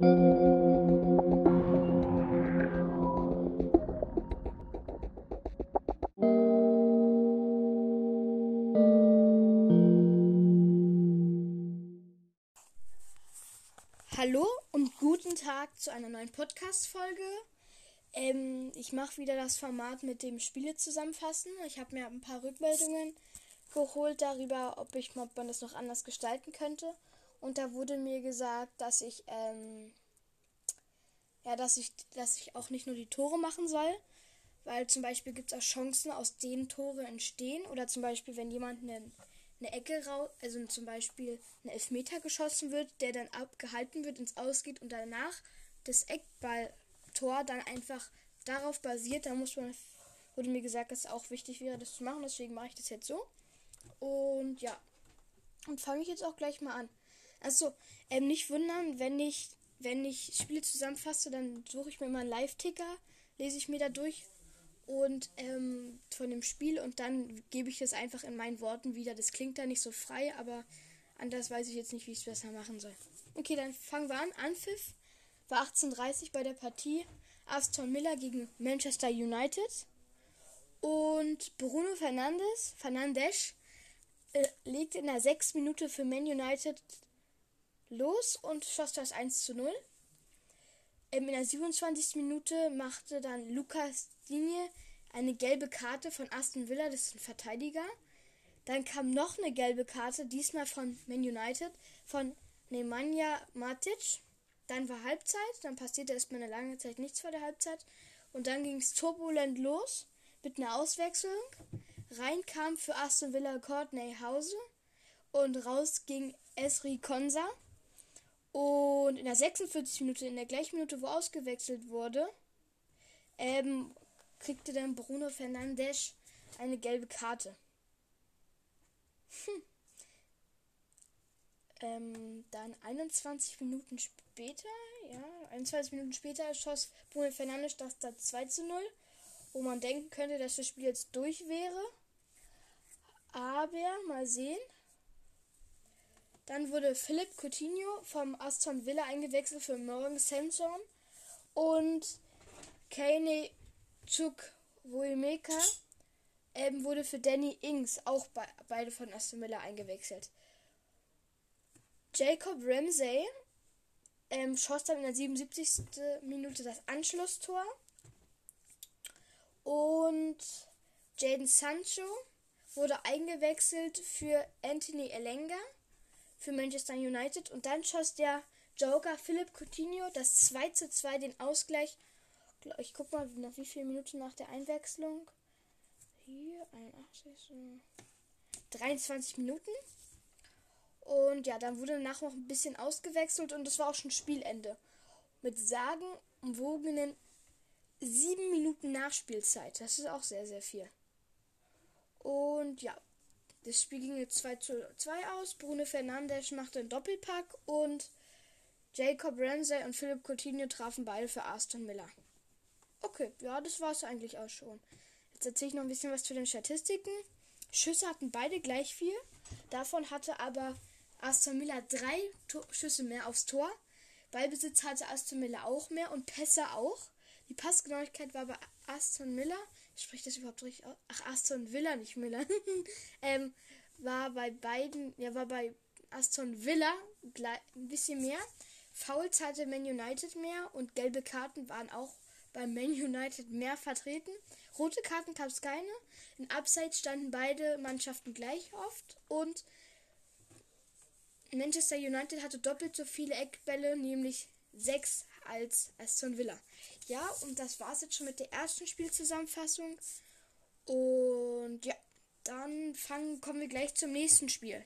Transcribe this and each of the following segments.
Hallo und guten Tag zu einer neuen Podcast-Folge. Ähm, ich mache wieder das Format mit dem Spiele zusammenfassen. Ich habe mir ein paar Rückmeldungen geholt darüber, ob, ich, ob man das noch anders gestalten könnte. Und da wurde mir gesagt, dass ich, ähm, ja, dass ich, dass ich auch nicht nur die Tore machen soll, weil zum Beispiel gibt es auch Chancen, aus denen Tore entstehen. Oder zum Beispiel, wenn jemand eine, eine Ecke raus, also zum Beispiel ein Elfmeter geschossen wird, der dann abgehalten wird, ins Ausgeht und danach das Eckballtor dann einfach darauf basiert. Da muss man, wurde mir gesagt, dass es auch wichtig wäre, das zu machen. Deswegen mache ich das jetzt so. Und ja. Und fange ich jetzt auch gleich mal an. Also, ähm, nicht wundern, wenn ich, wenn ich Spiele zusammenfasse, dann suche ich mir mal einen Live-Ticker, lese ich mir da durch und ähm, von dem Spiel und dann gebe ich das einfach in meinen Worten wieder. Das klingt da nicht so frei, aber anders weiß ich jetzt nicht, wie ich es besser machen soll. Okay, dann fangen wir an. Anpfiff war 18:30 bei der Partie Aston Miller gegen Manchester United und Bruno Fernandes, Fernandes äh, legte in der 6 Minute für Man United los und schoss das 1 zu 0. Ähm, in der 27. Minute machte dann Lukas Digne eine gelbe Karte von Aston Villa, das ist ein Verteidiger. Dann kam noch eine gelbe Karte, diesmal von Man United, von Nemanja Matic. Dann war Halbzeit, dann passierte erstmal eine lange Zeit nichts vor der Halbzeit. Und dann ging es turbulent los mit einer Auswechslung. Rein kam für Aston Villa Courtney Hause und raus ging Esri Konsa. Und in der 46 Minute, in der gleichen Minute, wo ausgewechselt wurde, ähm, kriegte dann Bruno Fernandes eine gelbe Karte. Hm. Ähm, dann 21 Minuten später, ja, 21 Minuten später schoss Bruno Fernandes das da 2 zu 0, wo man denken könnte, dass das Spiel jetzt durch wäre. Aber mal sehen. Dann wurde Philipp Coutinho vom Aston Villa eingewechselt für Morgan Sanson und Kane Chukwuemeka ähm, wurde für Danny Ings, auch be beide von Aston Villa eingewechselt. Jacob Ramsey ähm, schoss dann in der 77. Minute das Anschlusstor. Und Jaden Sancho wurde eingewechselt für Anthony Elenga für Manchester United und dann schoss der Joker Philipp Coutinho das 2 zu 2 den Ausgleich. Ich guck mal, nach wie viele Minuten nach der Einwechslung. Hier, 81. 23 Minuten. Und ja, dann wurde danach noch ein bisschen ausgewechselt und das war auch schon Spielende. Mit sagenumwogenen 7 Minuten Nachspielzeit. Das ist auch sehr, sehr viel. Und ja, das Spiel ging jetzt 2 zu 2 aus. Bruno Fernandes machte einen Doppelpack und Jacob Ramsey und Philipp Coutinho trafen beide für Aston Miller. Okay, ja, das war es eigentlich auch schon. Jetzt erzähle ich noch ein bisschen was zu den Statistiken. Schüsse hatten beide gleich viel. Davon hatte aber Aston Miller drei Schüsse mehr aufs Tor. Ballbesitz hatte Aston Miller auch mehr und Pässe auch. Die Passgenauigkeit war bei Aston Miller spricht das überhaupt richtig aus? Ach, Aston Villa, nicht Miller. ähm, war bei beiden, ja, war bei Aston Villa ein bisschen mehr. Fouls hatte Man United mehr und gelbe Karten waren auch bei Man United mehr vertreten. Rote Karten gab es keine. In Abseits standen beide Mannschaften gleich oft und Manchester United hatte doppelt so viele Eckbälle, nämlich sechs als Aston Villa. Ja, und das war es jetzt schon mit der ersten Spielzusammenfassung. Und ja, dann fangen, kommen wir gleich zum nächsten Spiel.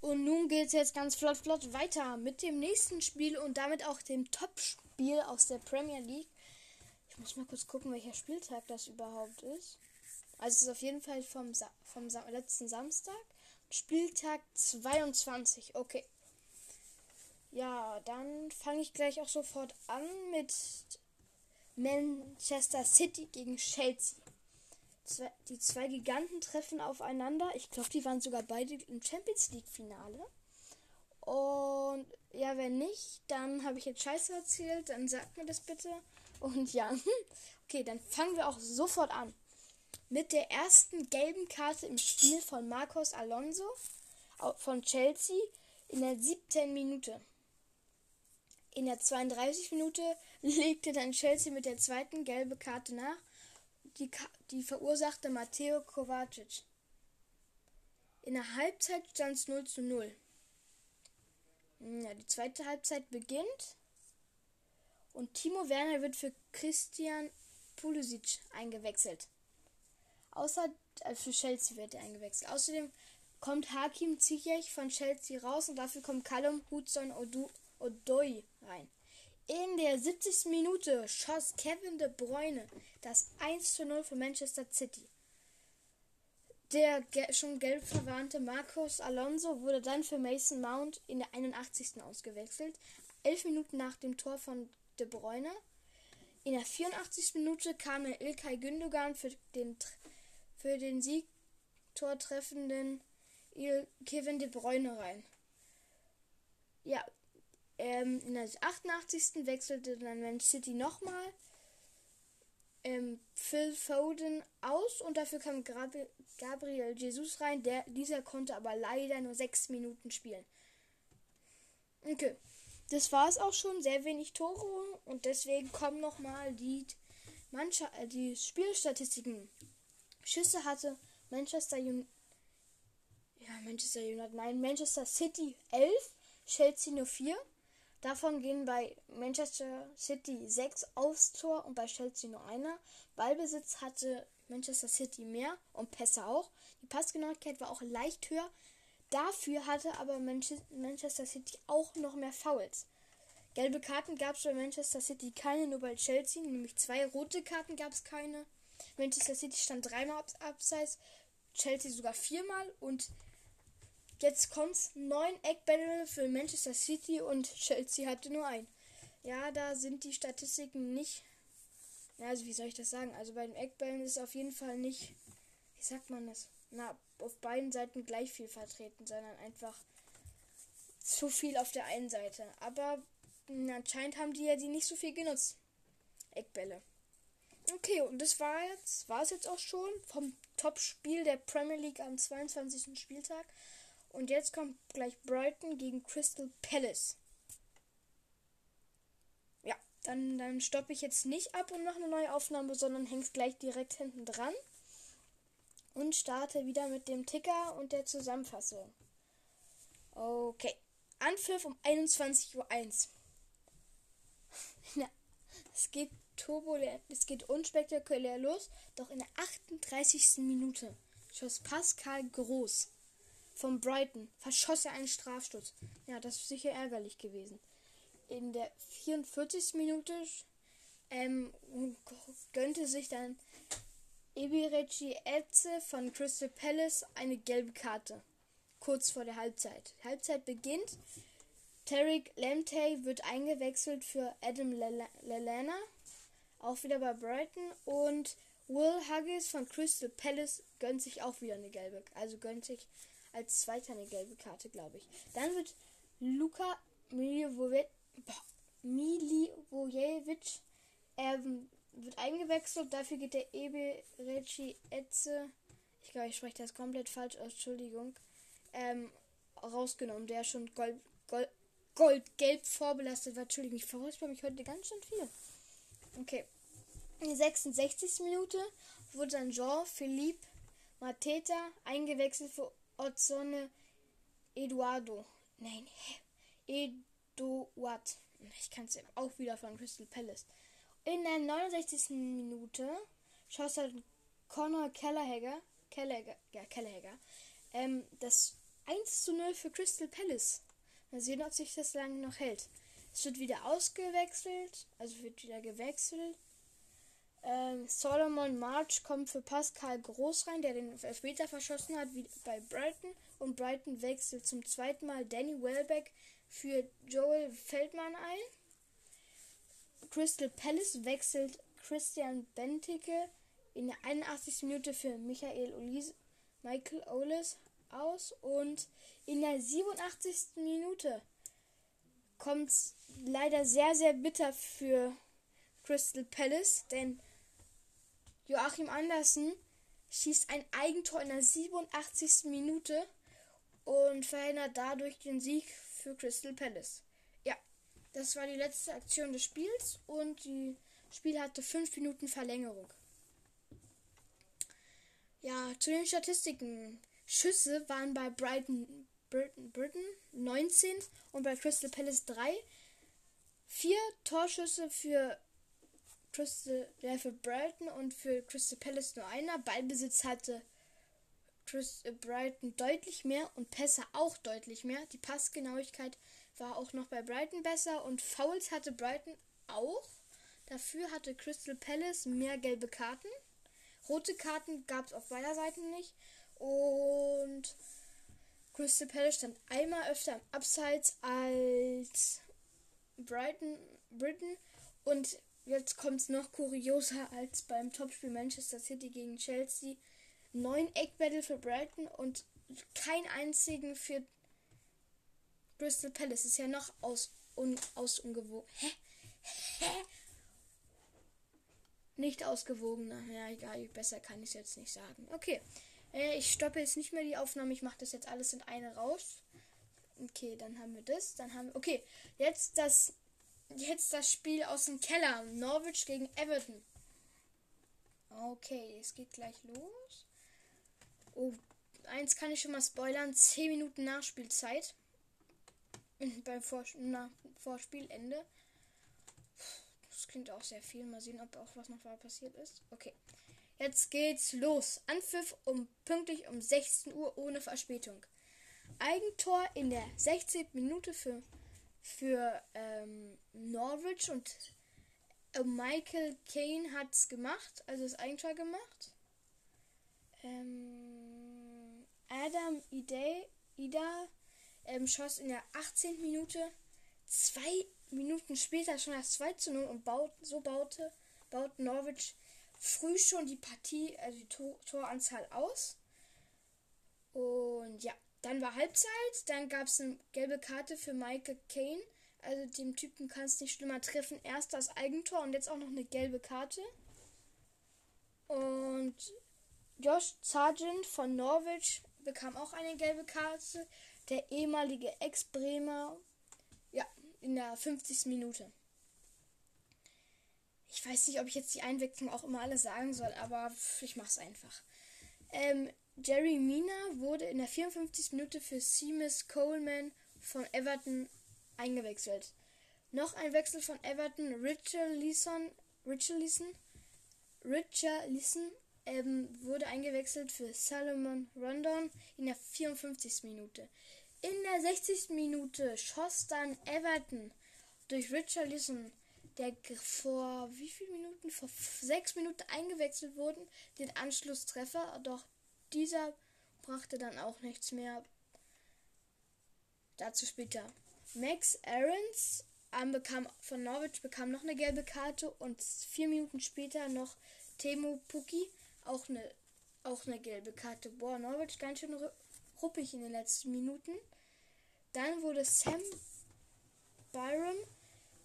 Und nun geht es jetzt ganz flott, flott weiter mit dem nächsten Spiel und damit auch dem Top-Spiel aus der Premier League muss mal kurz gucken, welcher Spieltag das überhaupt ist. Also es ist auf jeden Fall vom, Sa vom Sa letzten Samstag. Spieltag 22. Okay. Ja, dann fange ich gleich auch sofort an mit Manchester City gegen Chelsea. Die zwei Giganten treffen aufeinander. Ich glaube, die waren sogar beide im Champions League-Finale. Und ja, wenn nicht, dann habe ich jetzt Scheiße erzählt. Dann sagt mir das bitte. Und ja, okay, dann fangen wir auch sofort an. Mit der ersten gelben Karte im Spiel von Marcos Alonso von Chelsea in der siebten Minute. In der 32 Minute legte dann Chelsea mit der zweiten gelben Karte nach. Die, die verursachte Matteo Kovacic. In der Halbzeit stand es 0 zu 0. Ja, die zweite Halbzeit beginnt. Und Timo Werner wird für Christian Pulisic eingewechselt. Außer äh, für Chelsea wird er eingewechselt. Außerdem kommt Hakim Ziyech von Chelsea raus und dafür kommt Callum Hudson Odoi rein. In der 70. Minute schoss Kevin de Bruyne das 1 zu 0 für Manchester City. Der schon gelb verwarnte Marcos Alonso wurde dann für Mason Mount in der 81. ausgewechselt, elf Minuten nach dem Tor von De Bruyne. In der 84. Minute kam der Ilkay Gündogan für den, für den Siegtor treffenden Kevin De Bruyne rein. Ja, ähm, in der 88. wechselte dann Man City nochmal ähm, Phil Foden aus und dafür kam Gabriel Jesus rein. Der, dieser konnte aber leider nur sechs Minuten spielen. Okay, das war es auch schon. Sehr wenig Tore und deswegen kommen nochmal die, Mannschaft, äh, die Spielstatistiken. Schüsse hatte Manchester United. Ja, Manchester United. Nein, Manchester City 11, Chelsea nur 4. Davon gehen bei Manchester City sechs aufs Tor und bei Chelsea nur einer. Ballbesitz hatte Manchester City mehr und Pässe auch. Die Passgenauigkeit war auch leicht höher. Dafür hatte aber Manchester City auch noch mehr Fouls. Gelbe Karten gab es bei Manchester City keine, nur bei Chelsea, nämlich zwei rote Karten gab es keine. Manchester City stand dreimal abseits, Chelsea sogar viermal und Jetzt kommt's. Neun Eckbälle für Manchester City und Chelsea hatte nur ein. Ja, da sind die Statistiken nicht. Also wie soll ich das sagen? Also bei den Eckbällen ist auf jeden Fall nicht. Wie sagt man das? Na, auf beiden Seiten gleich viel vertreten, sondern einfach zu viel auf der einen Seite. Aber na, anscheinend haben die ja die nicht so viel genutzt. Eckbälle. Okay, und das war jetzt, war es jetzt auch schon vom Top-Spiel der Premier League am 22. Spieltag. Und jetzt kommt gleich Brighton gegen Crystal Palace. Ja, dann, dann stoppe ich jetzt nicht ab und mache eine neue Aufnahme, sondern hänge es gleich direkt hinten dran. Und starte wieder mit dem Ticker und der Zusammenfassung. Okay. Anpfiff um 21.01 Uhr. ja, es geht turbulent, es geht unspektakulär los, doch in der 38. Minute schoss Pascal Groß von Brighton verschoss er einen Strafstoß. Ja, das ist sicher ärgerlich gewesen. In der 44. Minute ähm, gönnte sich dann Ebireci Etze von Crystal Palace eine gelbe Karte. Kurz vor der Halbzeit. Die Halbzeit beginnt. Tarek Lamptey wird eingewechselt für Adam Lallana. Auch wieder bei Brighton. Und Will Huggis von Crystal Palace gönnt sich auch wieder eine gelbe. Also gönnt sich als zweiter eine gelbe Karte, glaube ich. Dann wird Luka Milivojevic ähm, wird eingewechselt. Dafür geht der Ebe Reci Etze, ich glaube, ich spreche das komplett falsch aus, Entschuldigung, ähm, rausgenommen, der schon Gold, Gold, Gold-Gelb vorbelastet war. Entschuldigung, ich verräusper mich heute ganz schön viel. Okay. In der 66. Minute wurde dann Jean-Philippe Mateta eingewechselt für Ozone Eduardo. Nein, Eduard. Ich kann es auch wieder von Crystal Palace. In der 69. Minute schoss er Conor Kellerhager, Kellerhager, ja, Kellerhager, ähm, das 1 zu 0 für Crystal Palace. Mal sehen, ob sich das lange noch hält. Es wird wieder ausgewechselt, also wird wieder gewechselt. Ähm, Solomon March kommt für Pascal Groß rein, der den Elfmeter verschossen hat, wie bei Brighton. Und Brighton wechselt zum zweiten Mal Danny Welbeck für Joel Feldmann ein. Crystal Palace wechselt Christian Benteke in der 81. Minute für Michael Olis, Michael Olis aus und in der 87. Minute kommt leider sehr, sehr bitter für Crystal Palace, denn Joachim Andersen schießt ein Eigentor in der 87. Minute und verhindert dadurch den Sieg für Crystal Palace. Ja, das war die letzte Aktion des Spiels und die Spiel hatte 5 Minuten Verlängerung. Ja, zu den Statistiken. Schüsse waren bei Brighton, Britain, Britain 19 und bei Crystal Palace 3. Vier Torschüsse für Crystal, ja, für Brighton und für Crystal Palace nur einer. Ballbesitz hatte äh, Brighton deutlich mehr und Pässe auch deutlich mehr. Die Passgenauigkeit war auch noch bei Brighton besser und Fouls hatte Brighton auch. Dafür hatte Crystal Palace mehr gelbe Karten. Rote Karten gab es auf beider Seiten nicht. Und Crystal Palace stand einmal öfter am Abseits als Brighton, Britain. Und jetzt kommt es noch kurioser als beim Topspiel Manchester City gegen Chelsea. Neun Eckbattle für Brighton und kein einzigen für Crystal Palace. Ist ja noch aus, un, aus ungewogen. Hä? Hä? Nicht ausgewogener. Ja, egal, besser kann ich es jetzt nicht sagen. Okay. Äh, ich stoppe jetzt nicht mehr die Aufnahme. Ich mache das jetzt alles in eine raus. Okay, dann haben wir das. Dann haben wir. Okay, jetzt das. Jetzt das Spiel aus dem Keller. Norwich gegen Everton. Okay, es geht gleich los. Oh, eins kann ich schon mal spoilern. 10 Minuten Nachspielzeit. Beim Vor na, Vorspielende. Das klingt auch sehr viel. Mal sehen, ob auch was noch passiert ist. Okay. Jetzt geht's los. Anpfiff um pünktlich um 16 Uhr ohne Verspätung. Eigentor in der 16. Minute für, für ähm, Norwich und äh, Michael Kane hat es gemacht, also das Eigentor gemacht. Ähm, Adam Ida, Ida ähm, schoss in der 18. Minute zwei Minuten später schon das 2 zu 0 und baut, so baute, baut Norwich früh schon die Partie, also die Tor, Toranzahl aus. Und ja, dann war Halbzeit, dann gab es eine gelbe Karte für Michael Kane. Also dem Typen kann es nicht schlimmer treffen. Erst das Eigentor und jetzt auch noch eine gelbe Karte. Und Josh Sargent von Norwich bekam auch eine gelbe Karte. Der ehemalige Ex-Bremer. Ja, in der 50. Minute. Ich weiß nicht, ob ich jetzt die Einwechslung auch immer alles sagen soll, aber ich mach's einfach. Ähm, Jerry Mina wurde in der 54. Minute für Seamus Coleman von Everton eingewechselt. Noch ein Wechsel von Everton, Richard Leeson, Richard Leeson, Richard Leeson ähm, wurde eingewechselt für Salomon Rondon in der 54. Minute. In der 60. Minute schoss dann Everton durch Richard Leeson, der vor wie vielen Minuten? Vor sechs Minuten eingewechselt wurden, den Anschlusstreffer. Doch dieser brachte dann auch nichts mehr. Dazu später. Max Aarons ähm, bekam, von Norwich bekam noch eine gelbe Karte und vier Minuten später noch Temu Puki auch eine, auch eine gelbe Karte. Boah, Norwich ganz schön ruppig in den letzten Minuten. Dann wurde Sam Byron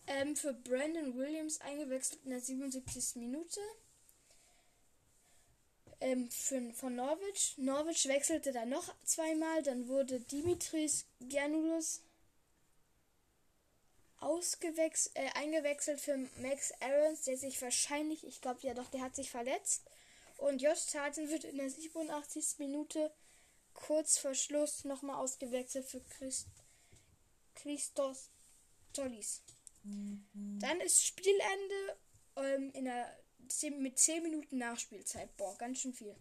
ähm, für Brandon Williams eingewechselt in der 77. Minute. Ähm, für, von Norwich. Norwich wechselte dann noch zweimal. Dann wurde Dimitris Gernulus ausgewechselt, äh, eingewechselt für Max Aarons, der sich wahrscheinlich, ich glaube ja doch, der hat sich verletzt. Und Josh Sargent wird in der 87. Minute kurz vor Schluss nochmal ausgewechselt für Christ Christos Tollis. Mhm. Dann ist Spielende ähm, in der 10, mit 10 Minuten Nachspielzeit. Boah, ganz schön viel.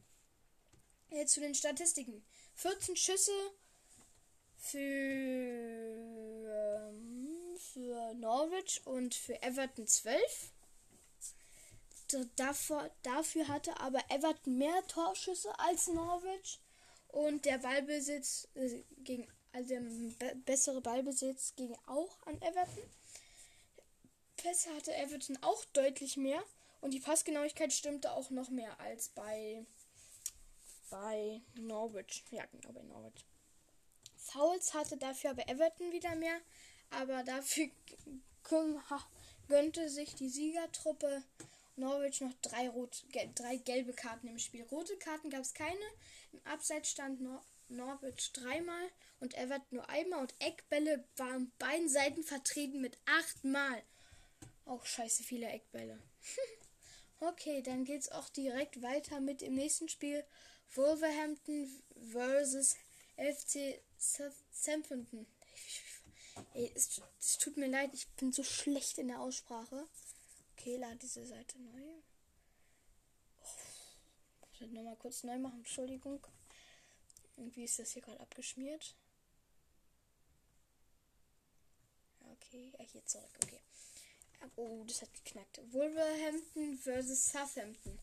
Jetzt zu den Statistiken. 14 Schüsse für, ähm, für Norwich und für Everton 12. Davor, dafür hatte aber Everton mehr Torschüsse als Norwich und der Ballbesitz äh, ging also der be bessere Ballbesitz ging auch an Everton. Pässe hatte Everton auch deutlich mehr und die Passgenauigkeit stimmte auch noch mehr als bei bei Norwich. Ja, genau bei Norwich. Fouls hatte dafür aber Everton wieder mehr, aber dafür gönnte sich die Siegertruppe Norwich noch drei, rot, drei gelbe Karten im Spiel. Rote Karten gab es keine. Im Abseits stand Nor Norwich dreimal und Everton nur einmal. Und Eckbälle waren beiden Seiten vertreten mit achtmal. Auch scheiße viele Eckbälle. okay, dann geht's auch direkt weiter mit dem nächsten Spiel. Wolverhampton versus FC Southampton. Ey, es, es tut mir leid, ich bin so schlecht in der Aussprache. Okay, lade diese Seite neu. Oh, muss ich nochmal kurz neu machen, Entschuldigung. Irgendwie ist das hier gerade abgeschmiert. Okay, hier zurück, okay. Oh, das hat geknackt. Wolverhampton versus Southampton.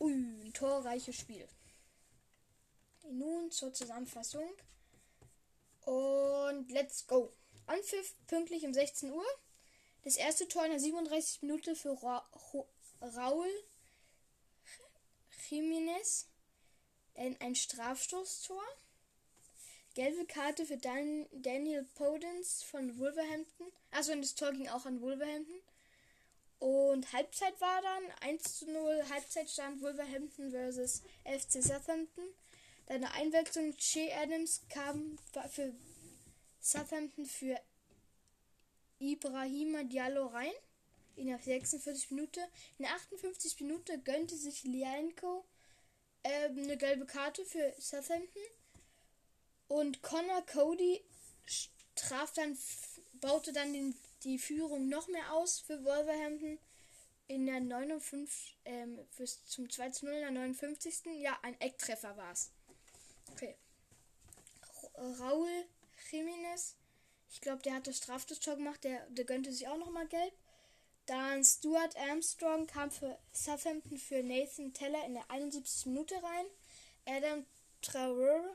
Ui, ein torreiches Spiel. Nun zur Zusammenfassung. Und let's go. Anpfiff pünktlich um 16 Uhr. Das erste Tor in der 37. Minute für Ra Raul Jiménez. Ein Strafstoßtor. Gelbe Karte für Dan Daniel Podens von Wolverhampton. Achso, und das Tor ging auch an Wolverhampton. Und Halbzeit war dann 1 zu 0. Halbzeitstand Wolverhampton versus FC Southampton. Dann eine Einwechslung. Che Adams kam für Southampton für Ibrahima Diallo rein. In der 46 Minute. In der 58 Minute gönnte sich Lianko äh, eine gelbe Karte für Southampton. Und Connor Cody traf dann, baute dann den, die Führung noch mehr aus für Wolverhampton. In der 59, ähm, bis zum 2 zu 0 in der 59. Ja, ein Ecktreffer war es. Okay. Raul Jiménez ich glaube, der hat das Strafstoßtor gemacht. Der, der gönnte sich auch nochmal gelb. Dann Stuart Armstrong kam für Southampton für Nathan Teller in der 71. Minute rein. Adam Traore,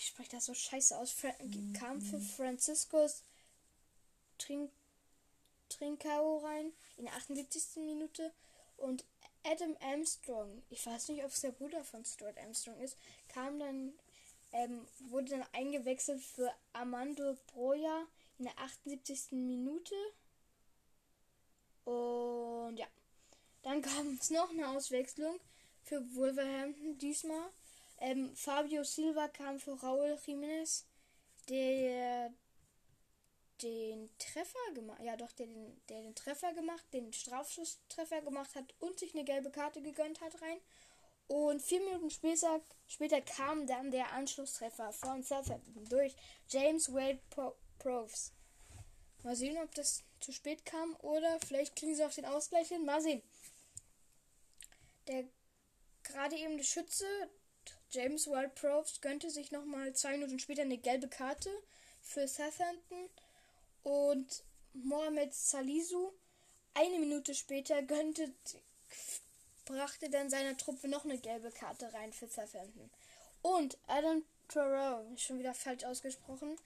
ich spreche das so scheiße aus, Fra kam für Franciscos Trink Trincao rein in der 78. Minute. Und Adam Armstrong, ich weiß nicht, ob es der Bruder von Stuart Armstrong ist, kam dann ähm, wurde dann eingewechselt für Armando Broja in der 78. Minute. Und ja, dann kam es noch eine Auswechslung für Wolverhampton diesmal. Ähm, Fabio Silva kam für Raúl Jiménez, der den Treffer gemacht, ja doch, der den, der den Treffer gemacht, den Strafschusstreffer gemacht hat und sich eine gelbe Karte gegönnt hat rein. Und vier Minuten später, später kam dann der Anschlusstreffer von Southampton durch James Wade Proves. Mal sehen, ob das zu spät kam oder vielleicht kriegen sie auch den Ausgleich hin. Mal sehen. Der gerade eben der Schütze James Wade Proves gönnte sich nochmal zwei Minuten später eine gelbe Karte für Southampton. Und Mohamed Salisu eine Minute später gönnte brachte dann seiner Truppe noch eine gelbe Karte rein für Southampton. Und Adam Thoreau, schon wieder falsch ausgesprochen,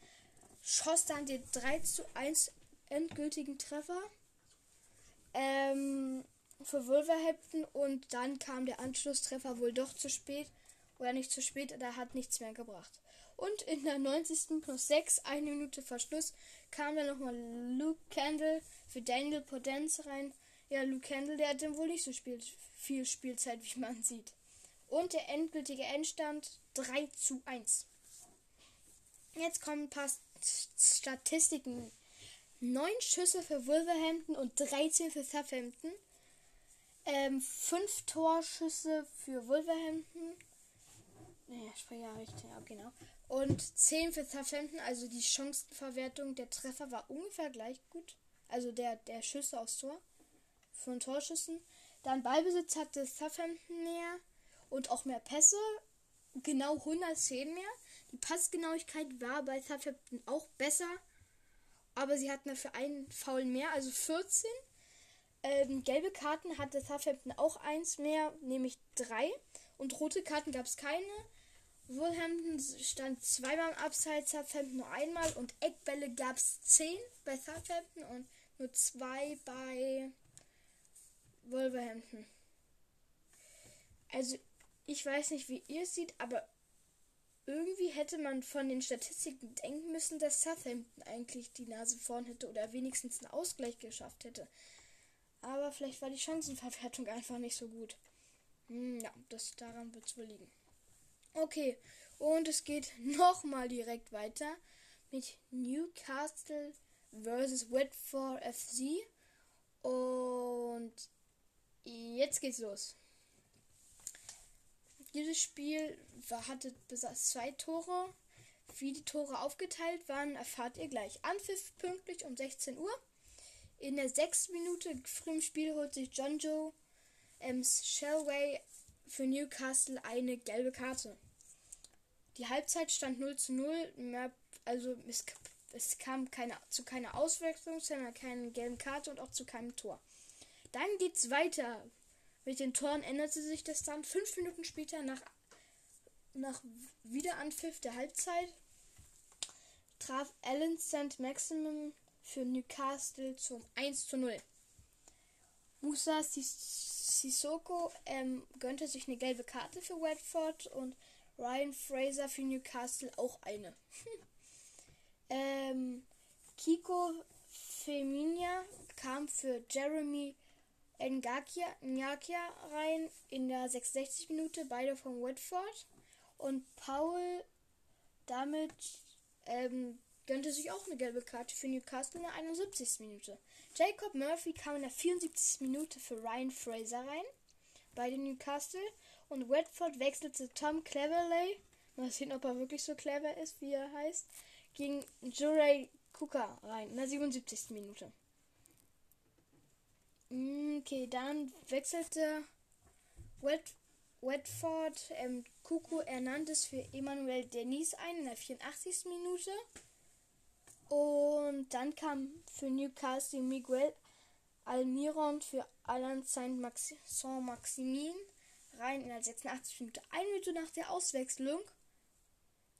schoss dann den 3 zu 1 endgültigen Treffer ähm, für Wolverhampton. Und dann kam der Anschlusstreffer wohl doch zu spät oder nicht zu spät, da hat nichts mehr gebracht. Und in der 90. plus 6, eine Minute vor Schluss, kam dann nochmal Luke Candle für Daniel Podenz rein. Ja, Luke Candle, der hat dann wohl nicht so spiel viel Spielzeit, wie man sieht. Und der endgültige Endstand 3 zu 1. Jetzt kommen ein paar Statistiken. 9 Schüsse für Wolverhampton und 13 für Southampton. Ähm, 5 Torschüsse für Wolverhampton. Ne, ich spreche ja richtig, ja, genau. Und 10 für Southampton, also die Chancenverwertung der Treffer war ungefähr gleich gut. Also der, der Schüsse aufs Tor. Von Torschüssen. Dann Ballbesitz hatte Southampton mehr und auch mehr Pässe. Genau 110 mehr. Die Passgenauigkeit war bei Southampton auch besser. Aber sie hatten dafür einen Foul mehr, also 14. Ähm, gelbe Karten hatte Southampton auch eins mehr, nämlich drei. Und rote Karten gab es keine. Wolverhampton stand zweimal im Abseits, Southampton nur einmal und Eckbälle gab es zehn bei Southampton und nur zwei bei Wolverhampton. Also, ich weiß nicht, wie ihr es seht, aber irgendwie hätte man von den Statistiken denken müssen, dass Southampton eigentlich die Nase vorn hätte oder wenigstens einen Ausgleich geschafft hätte. Aber vielleicht war die Chancenverwertung einfach nicht so gut. Hm, ja, das daran wird es wohl liegen. Okay, und es geht nochmal direkt weiter mit Newcastle versus Watford FC. Und jetzt geht's los. Dieses Spiel hatte besaß zwei Tore. Wie die Tore aufgeteilt waren, erfahrt ihr gleich. Anpfiff pünktlich um 16 Uhr. In der sechsten Minute früh im Spiel holt sich John Joe Ems Shellway für Newcastle eine gelbe Karte. Die Halbzeit stand 0 zu 0. Mehr, also es, es kam keine, zu keiner Auswechslung, zu keiner gelben Karte und auch zu keinem Tor. Dann geht's weiter. Mit den Toren änderte sich das dann. Fünf Minuten später nach, nach Wiederanpfiff der Halbzeit traf Alan St. Maximum für Newcastle zum 1 zu 0. Musa Sissoko ähm, gönnte sich eine gelbe Karte für Watford und Ryan Fraser für Newcastle auch eine. ähm, Kiko Feminia kam für Jeremy Ngakia, rein in der 66 Minute, beide von Watford. Und Paul damit ähm, gönnte sich auch eine gelbe Karte für Newcastle in der 71. Minute. Jacob Murphy kam in der 74. Minute für Ryan Fraser rein bei den Newcastle und Watford wechselte Tom Cleverley, mal sehen, ob er wirklich so clever ist, wie er heißt, gegen Jurey Cooker rein in der 77. Minute. Mm, okay, dann wechselte Wet Watford ähm, Kuku Hernandez für Emmanuel Denis ein in der 84. Minute. Und dann kam für Newcastle Miguel Almiron für Alan Saint-Maximin rein in der 86. Minute. Eine Minute nach der Auswechslung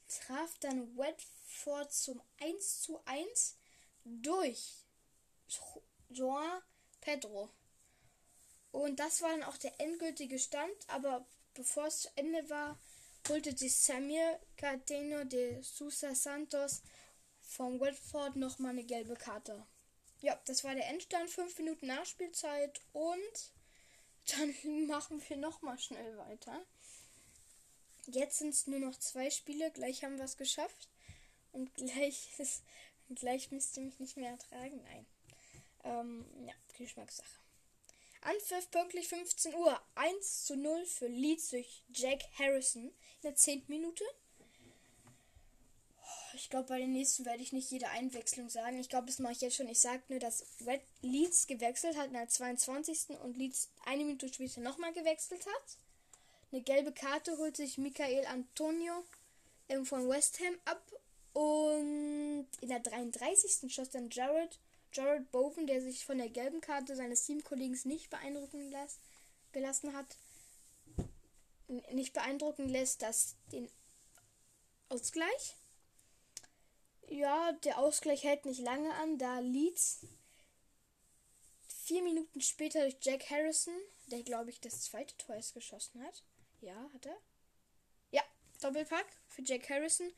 traf dann Watford zum 1 zu 1 durch Joan Pedro. Und das war dann auch der endgültige Stand, aber bevor es zu Ende war, holte sich Samir Cateno de Sousa Santos vom Watford nochmal eine gelbe Karte. Ja, das war der Endstand, fünf Minuten Nachspielzeit und dann machen wir nochmal schnell weiter. Jetzt sind es nur noch zwei Spiele, gleich haben wir es geschafft und gleich ist, gleich müsst ihr mich nicht mehr ertragen. Nein. Ähm, ja, Geschmackssache. Anpfiff pünktlich 15 Uhr. 1 zu 0 für Leeds durch Jack Harrison in der 10. Minute. Ich glaube, bei den nächsten werde ich nicht jede Einwechslung sagen. Ich glaube, das mache ich jetzt schon. Ich sage nur, dass Red Leeds gewechselt hat in der 22. und Leeds eine Minute später nochmal gewechselt hat. Eine gelbe Karte holt sich Michael Antonio ähm, von West Ham ab. Und in der 33. schoss dann Jared Jared Bowen, der sich von der gelben Karte seines Teamkollegen nicht beeindrucken las gelassen hat, nicht beeindrucken lässt, dass den Ausgleich. Ja, der Ausgleich hält nicht lange an, da Leeds vier Minuten später durch Jack Harrison, der glaube ich das zweite Tor ist geschossen hat. Ja, hat er? Ja, Doppelpack für Jack Harrison.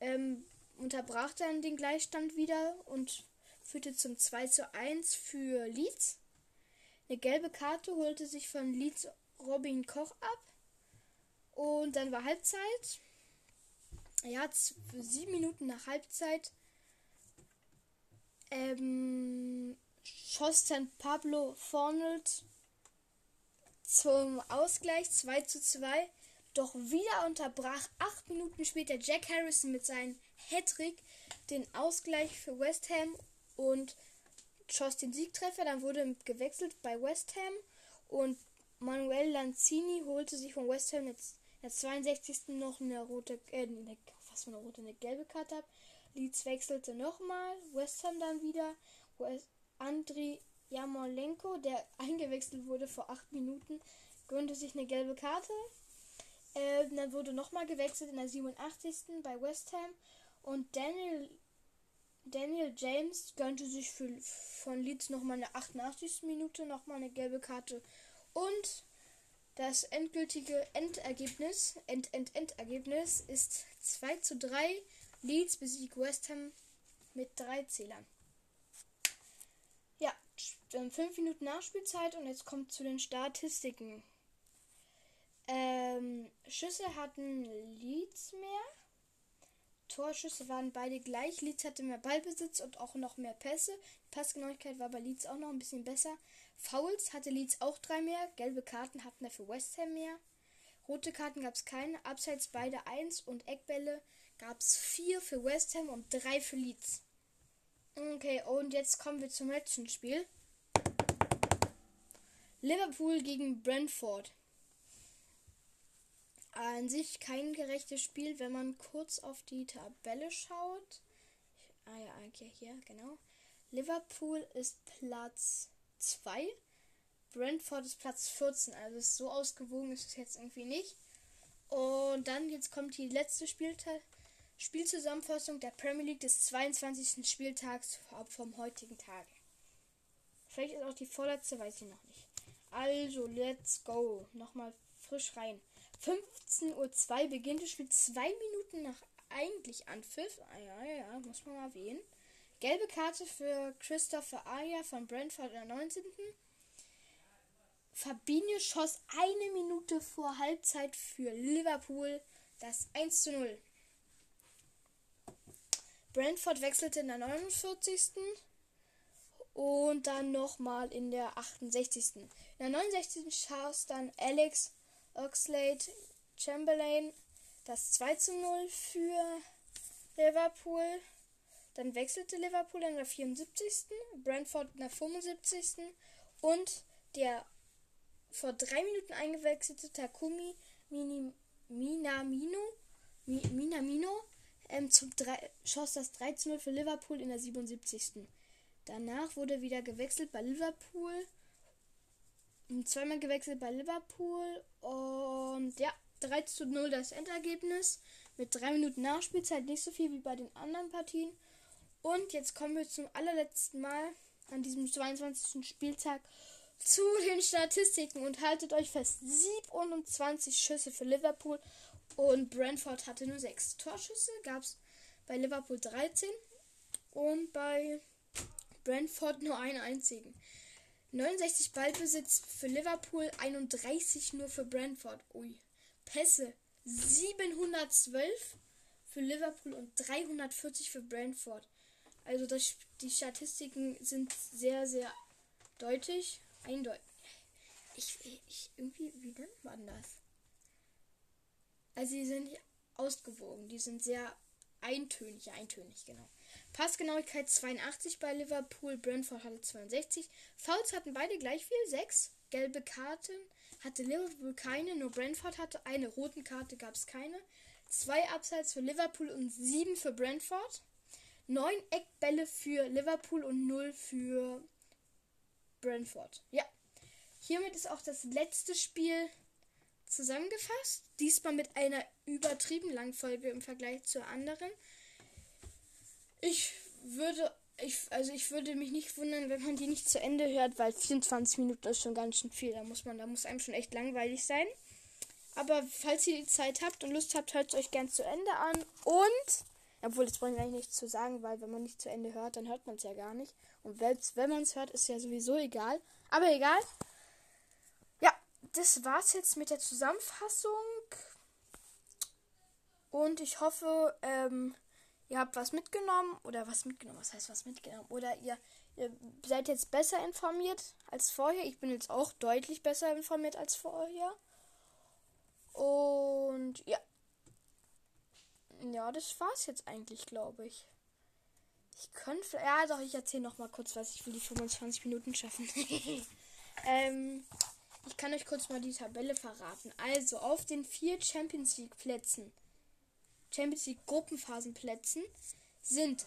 Ähm, unterbrach dann den Gleichstand wieder und führte zum 2 zu 1 für Leeds. Eine gelbe Karte holte sich von Leeds Robin Koch ab. Und dann war Halbzeit. Ja, sieben Minuten nach Halbzeit ähm, schoss dann Pablo Fornelt zum Ausgleich 2 zu 2. Doch wieder unterbrach acht Minuten später Jack Harrison mit seinem Hattrick den Ausgleich für West Ham und schoss den Siegtreffer. Dann wurde gewechselt bei West Ham und Manuel Lanzini holte sich von West Ham jetzt der 62. noch eine rote, äh, eine, fast eine rote, eine gelbe Karte ab. Leeds wechselte nochmal, West Ham dann wieder. West, Andri Jamolenko, der eingewechselt wurde vor 8 Minuten, gönnte sich eine gelbe Karte. Äh, dann wurde nochmal gewechselt in der 87. bei West Ham. Und Daniel, Daniel James gönnte sich für, von Leeds nochmal eine 88. Minute nochmal eine gelbe Karte. Und das endgültige Endergebnis, End, End, Endergebnis ist 2 zu 3. Leeds besiegt West Ham mit drei Zählern. Ja, fünf Minuten Nachspielzeit und jetzt kommt zu den Statistiken. Ähm, Schüsse hatten Leeds mehr. Torschüsse waren beide gleich. Leeds hatte mehr Ballbesitz und auch noch mehr Pässe. Passgenauigkeit war bei Leeds auch noch ein bisschen besser. Fouls hatte Leeds auch drei mehr. Gelbe Karten hatten dafür West Ham mehr. Rote Karten gab es keine. Abseits beide eins und Eckbälle gab es vier für West Ham und drei für Leeds. Okay, und jetzt kommen wir zum letzten Spiel. Liverpool gegen Brentford. An sich kein gerechtes Spiel, wenn man kurz auf die Tabelle schaut. Ah ja, okay, hier, genau. Liverpool ist Platz 2. Brentford ist Platz 14. Also ist so ausgewogen ist es jetzt irgendwie nicht. Und dann jetzt kommt die letzte Spieltag. Spielzusammenfassung der Premier League des 22. Spieltags vom heutigen Tag. Vielleicht ist auch die vorletzte, weiß ich noch nicht. Also, let's go. Nochmal frisch rein. 15.02 Uhr beginnt das Spiel zwei Minuten nach eigentlich Anpfiff. Ah, ja, ja, ja, muss man mal erwähnen. Gelbe Karte für Christopher Aya von Brentford in der 19. Fabinho schoss eine Minute vor Halbzeit für Liverpool das 1 zu 0. Brentford wechselte in der 49. Und dann nochmal in der 68. In der 69. schoss dann Alex Oxlade Chamberlain das 2 zu 0 für Liverpool. Dann wechselte Liverpool in der 74. Brentford in der 75. Und der vor drei Minuten eingewechselte Takumi Mini, Minamino, Minamino ähm, 3, schoss das 3 zu 0 für Liverpool in der 77. Danach wurde wieder gewechselt bei Liverpool zweimal gewechselt bei Liverpool und ja, 3 zu 0 das Endergebnis. Mit 3 Minuten Nachspielzeit nicht so viel wie bei den anderen Partien. Und jetzt kommen wir zum allerletzten Mal an diesem 22. Spieltag zu den Statistiken und haltet euch fest: 27 Schüsse für Liverpool und Brentford hatte nur 6 Torschüsse. Gab es bei Liverpool 13 und bei Brentford nur einen einzigen. 69 Ballbesitz für Liverpool, 31 nur für Brentford. Ui. Pässe 712 für Liverpool und 340 für Brentford. Also das, die Statistiken sind sehr, sehr deutlich. Eindeutig. Ich, ich, irgendwie, wie nennt man das? Also die sind ausgewogen. Die sind sehr eintönig, eintönig, genau. Passgenauigkeit 82 bei Liverpool, Brentford hatte 62. Fouls hatten beide gleich viel, 6. Gelbe Karten hatte Liverpool keine, nur Brentford hatte eine. Roten Karte gab es keine. Zwei Abseits für Liverpool und 7 für Brentford. 9 Eckbälle für Liverpool und 0 für Brentford. Ja. Hiermit ist auch das letzte Spiel zusammengefasst. Diesmal mit einer übertrieben langen Folge im Vergleich zur anderen. Ich würde, ich, also ich würde mich nicht wundern, wenn man die nicht zu Ende hört, weil 24 Minuten ist schon ganz schön viel. Da muss man, da muss einem schon echt langweilig sein. Aber falls ihr die Zeit habt und Lust habt, hört es euch gern zu Ende an. Und, obwohl das bringt eigentlich nichts zu sagen, weil wenn man nicht zu Ende hört, dann hört man es ja gar nicht. Und selbst wenn man es hört, ist ja sowieso egal. Aber egal. Ja, das war's jetzt mit der Zusammenfassung. Und ich hoffe, ähm, ihr habt was mitgenommen oder was mitgenommen, was heißt was mitgenommen? Oder ihr, ihr seid jetzt besser informiert als vorher. Ich bin jetzt auch deutlich besser informiert als vorher. Und ja. Ja, das war's jetzt eigentlich, glaube ich. Ich könnte. Ja, doch, ich erzähle noch mal kurz was. Ich will die 25 Minuten schaffen. ähm, ich kann euch kurz mal die Tabelle verraten. Also, auf den vier Champions League Plätzen Champions League Gruppenphasenplätzen sind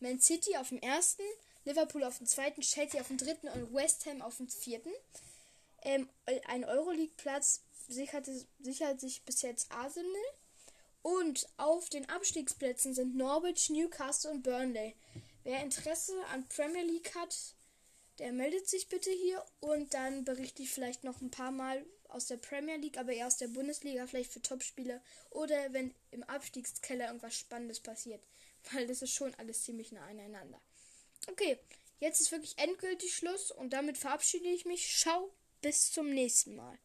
Man City auf dem ersten, Liverpool auf dem zweiten, Chelsea auf dem dritten und West Ham auf dem vierten. Ähm, ein Euroleague-Platz sicherte, sichert sich bis jetzt Arsenal. Und auf den Abstiegsplätzen sind Norwich, Newcastle und Burnley. Wer Interesse an Premier League hat, der meldet sich bitte hier und dann berichte ich vielleicht noch ein paar Mal aus der Premier League, aber eher aus der Bundesliga, vielleicht für Topspiele oder wenn im Abstiegskeller irgendwas Spannendes passiert, weil das ist schon alles ziemlich nah aneinander. Okay, jetzt ist wirklich endgültig Schluss und damit verabschiede ich mich. Ciao, bis zum nächsten Mal.